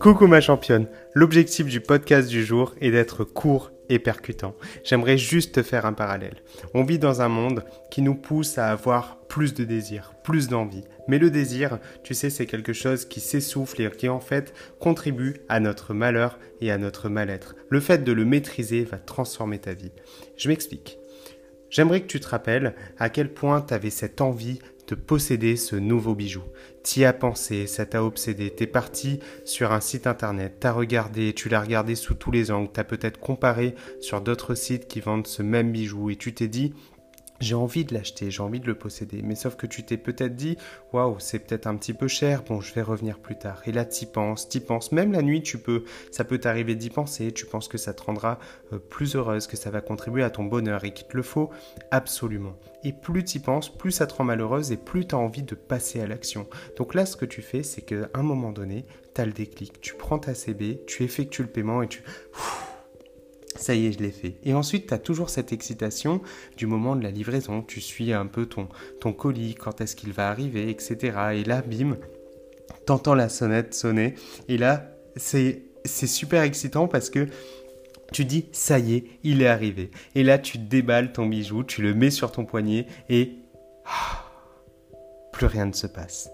Coucou ma championne, l'objectif du podcast du jour est d'être court et percutant. J'aimerais juste te faire un parallèle. On vit dans un monde qui nous pousse à avoir plus de désir, plus d'envie. Mais le désir, tu sais, c'est quelque chose qui s'essouffle et qui en fait contribue à notre malheur et à notre mal-être. Le fait de le maîtriser va transformer ta vie. Je m'explique. J'aimerais que tu te rappelles à quel point tu avais cette envie de posséder ce nouveau bijou. T'y as pensé, ça t'a obsédé, t'es parti sur un site internet, t'as regardé, tu l'as regardé sous tous les angles, t'as peut-être comparé sur d'autres sites qui vendent ce même bijou et tu t'es dit j'ai envie de l'acheter, j'ai envie de le posséder. Mais sauf que tu t'es peut-être dit, waouh, c'est peut-être un petit peu cher, bon, je vais revenir plus tard. Et là, t'y penses, t'y penses. Même la nuit, tu peux, ça peut t'arriver d'y penser. Tu penses que ça te rendra euh, plus heureuse, que ça va contribuer à ton bonheur et qu'il te le faut absolument. Et plus t'y penses, plus ça te rend malheureuse et plus t'as envie de passer à l'action. Donc là, ce que tu fais, c'est qu'à un moment donné, t'as le déclic. Tu prends ta CB, tu effectues le paiement et tu ça y est, je l'ai fait. Et ensuite, tu as toujours cette excitation du moment de la livraison. Tu suis un peu ton, ton colis, quand est-ce qu'il va arriver, etc. Et là, bim, t'entends la sonnette sonner. Et là, c'est super excitant parce que tu dis, ça y est, il est arrivé. Et là, tu déballes ton bijou, tu le mets sur ton poignet et... Ah, plus rien ne se passe.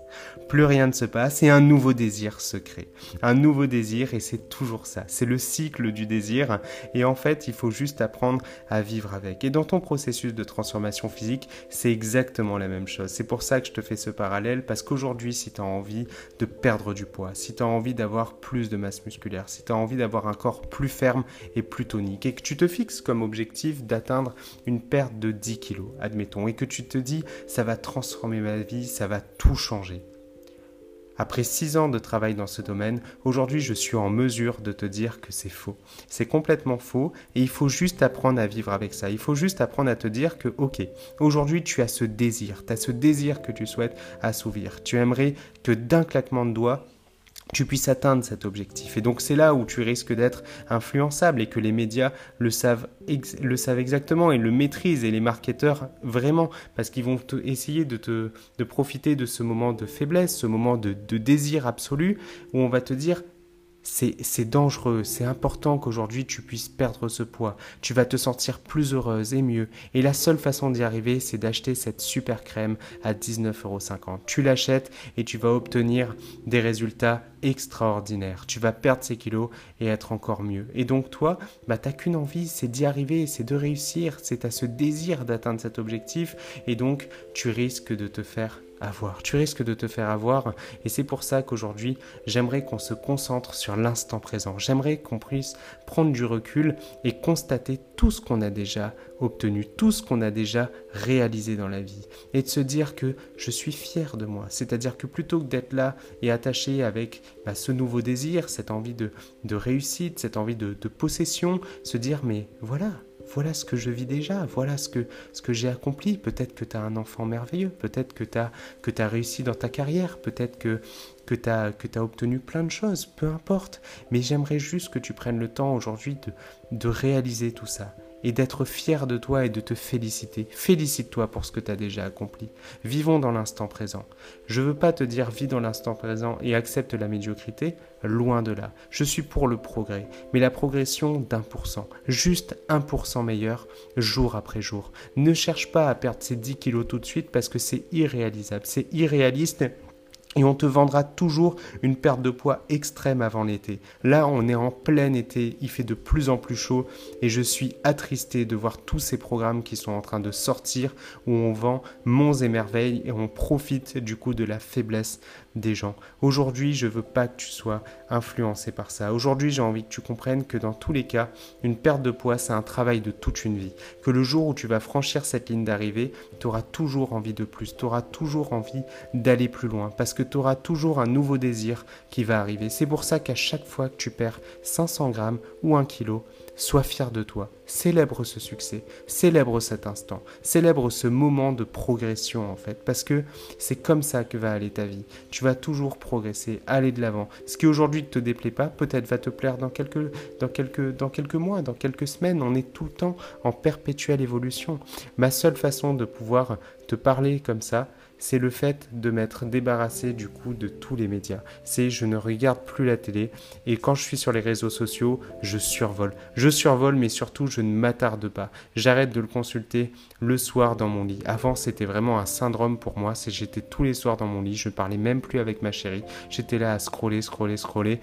Plus rien ne se passe et un nouveau désir se crée. Un nouveau désir et c'est toujours ça. C'est le cycle du désir et en fait il faut juste apprendre à vivre avec. Et dans ton processus de transformation physique, c'est exactement la même chose. C'est pour ça que je te fais ce parallèle parce qu'aujourd'hui si tu as envie de perdre du poids, si tu as envie d'avoir plus de masse musculaire, si tu as envie d'avoir un corps plus ferme et plus tonique et que tu te fixes comme objectif d'atteindre une perte de 10 kilos, admettons, et que tu te dis ça va transformer ma vie, ça va tout changer. Après six ans de travail dans ce domaine, aujourd'hui je suis en mesure de te dire que c'est faux. C'est complètement faux et il faut juste apprendre à vivre avec ça. Il faut juste apprendre à te dire que ok, aujourd'hui tu as ce désir, tu as ce désir que tu souhaites assouvir. Tu aimerais que d'un claquement de doigts, tu puisses atteindre cet objectif. Et donc c'est là où tu risques d'être influençable et que les médias le savent, le savent exactement et le maîtrisent et les marketeurs vraiment parce qu'ils vont essayer de, te, profiter de ce moment de faiblesse, ce moment de, de désir absolu où on va te dire c'est dangereux, c'est important qu'aujourd'hui tu puisses perdre ce poids. Tu vas te sentir plus heureuse et mieux. Et la seule façon d'y arriver, c'est d'acheter cette super crème à 19,50€. Tu l'achètes et tu vas obtenir des résultats extraordinaires. Tu vas perdre ces kilos et être encore mieux. Et donc toi, bah, t'as qu'une envie, c'est d'y arriver, c'est de réussir, c'est à ce désir d'atteindre cet objectif. Et donc tu risques de te faire Tu risques de te faire avoir et c'est pour ça qu'aujourd'hui, j'aimerais qu'on se concentre sur l'instant présent. J'aimerais qu'on puisse prendre du recul et constater tout ce qu'on a déjà obtenu, tout ce qu'on a déjà réalisé dans la vie et de se dire que je suis fier de moi. C'est-à-dire que plutôt que d'être là et attaché avec bah, ce nouveau désir, cette envie de, réussite, cette envie de possession, se dire mais voilà, voilà ce que je vis déjà, voilà ce que, ce que j'ai accompli. Peut-être que tu as un enfant merveilleux, peut-être que tu as, que réussi dans ta carrière, peut-être que, que tu as, obtenu plein de choses, peu importe. Mais j'aimerais juste que tu prennes le temps aujourd'hui de réaliser tout ça et d'être fier de toi et de te féliciter. Félicite-toi pour ce que tu as déjà accompli. Vivons dans l'instant présent. Je ne veux pas te dire vis dans l'instant présent et accepte la médiocrité, loin de là. Je suis pour le progrès, mais la progression d'un pour cent, juste un pour cent meilleur, jour après jour. Ne cherche pas à perdre ces 10 kilos tout de suite parce que c'est irréalisable, c'est irréaliste et on te vendra toujours une perte de poids extrême avant l'été. Là, on est en plein été, il fait de plus en plus chaud et je suis attristé de voir tous ces programmes qui sont en train de sortir où on vend monts et merveilles et on profite du coup de la faiblesse des gens. Aujourd'hui, je veux pas que tu sois influencé par ça. Aujourd'hui, j'ai envie que tu comprennes que dans tous les cas, une perte de poids, c'est un travail de toute une vie. Que le jour où tu vas franchir cette ligne d'arrivée, tu auras toujours envie de plus, tu auras toujours envie d'aller plus loin parce que tu auras toujours un nouveau désir qui va arriver. C'est pour ça qu'à chaque fois que tu perds 500 grammes ou 1 kilo, sois fier de toi. Célèbre ce succès, célèbre cet instant, célèbre ce moment de progression en fait, parce que c'est comme ça que va aller ta vie. Tu vas toujours progresser, aller de l'avant. Ce qui aujourd'hui ne te déplaît pas, peut-être va te plaire dans quelques, dans, quelques, dans quelques mois, dans quelques semaines. On est tout le temps en perpétuelle évolution. Ma seule façon de pouvoir te parler comme ça, c'est le fait de m'être débarrassé du coup de tous les médias. C'est je ne regarde plus la télé et quand je suis sur les réseaux sociaux, je survole. Je survole mais surtout je ne m'attarde pas. J'arrête de le consulter le soir dans mon lit. Avant c'était vraiment un syndrome pour moi, c'est j'étais tous les soirs dans mon lit, je parlais même plus avec ma chérie. J'étais là à scroller, scroller, scroller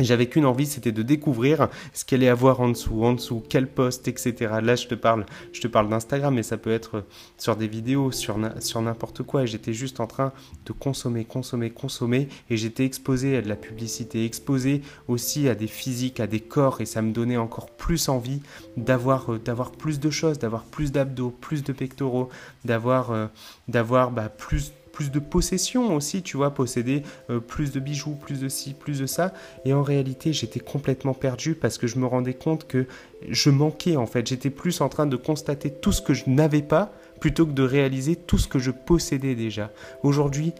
j'avais qu'une envie, c'était de découvrir ce qu'elle allait avoir en dessous, en dessous, quel poste, etc. Là, je te parle, je te parle d'Instagram, mais ça peut être sur des vidéos, sur, n'importe quoi. Et j'étais juste en train de consommer, consommer, consommer. Et j'étais exposé à de la publicité, exposé aussi à des physiques, à des corps. Et ça me donnait encore plus envie d'avoir, euh, plus de choses, d'avoir plus d'abdos, plus de pectoraux, d'avoir, euh, d'avoir bah, plus plus de possession aussi, tu vois, posséder euh, plus de bijoux, plus de ci, plus de ça. Et en réalité, j'étais complètement perdu parce que je me rendais compte que je manquais en fait. J'étais plus en train de constater tout ce que je n'avais pas plutôt que de réaliser tout ce que je possédais déjà. Aujourd'hui,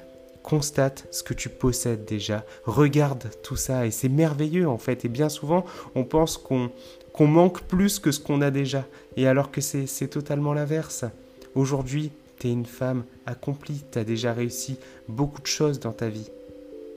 constate ce que tu possèdes déjà, regarde tout ça et c'est merveilleux en fait. Et bien souvent, on pense qu'on qu'on manque plus que ce qu'on a déjà. Et alors que c'est totalement l'inverse. Aujourd'hui, une femme accomplie, tu as déjà réussi beaucoup de choses dans ta vie.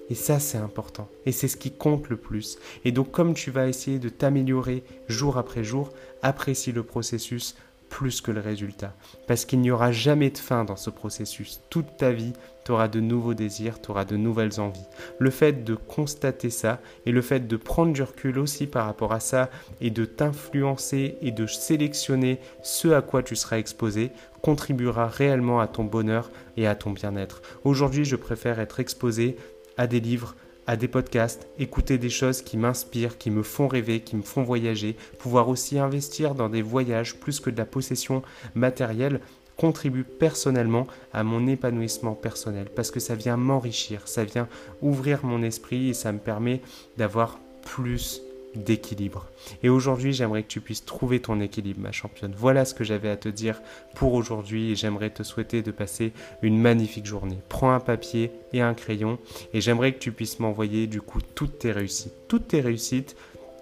Et ça, c'est important. Et c'est ce qui compte le plus. Et donc, comme tu vas essayer de t'améliorer jour après jour, apprécie le processus, plus que le résultat. Parce qu'il n'y aura jamais de fin dans ce processus. Toute ta vie, tu auras de nouveaux désirs, tu auras de nouvelles envies. Le fait de constater ça et le fait de prendre du recul aussi par rapport à ça et de t'influencer et de sélectionner ce à quoi tu seras exposé contribuera réellement à ton bonheur et à ton bien-être. Aujourd'hui, je préfère être exposé à des livres, à des podcasts, écouter des choses qui m'inspirent, qui me font rêver, qui me font voyager, pouvoir aussi investir dans des voyages plus que de la possession matérielle contribue personnellement à mon épanouissement personnel parce que ça vient m'enrichir, ça vient ouvrir mon esprit et ça me permet d'avoir plus d'équilibre. Et aujourd'hui, j'aimerais que tu puisses trouver ton équilibre, ma championne. Voilà ce que j'avais à te dire pour aujourd'hui et j'aimerais te souhaiter de passer une magnifique journée. Prends un papier et un crayon et j'aimerais que tu puisses m'envoyer du coup toutes tes réussites, toutes tes réussites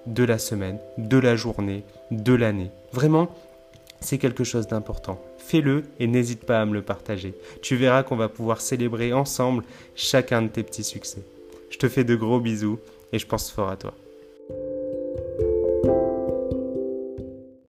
de la semaine, de la journée, de l'année. Vraiment, c'est quelque chose d'important. Fais-le et n'hésite pas à me le partager. Tu verras qu'on va pouvoir célébrer ensemble chacun de tes petits succès. Je te fais de gros bisous et je pense fort à toi.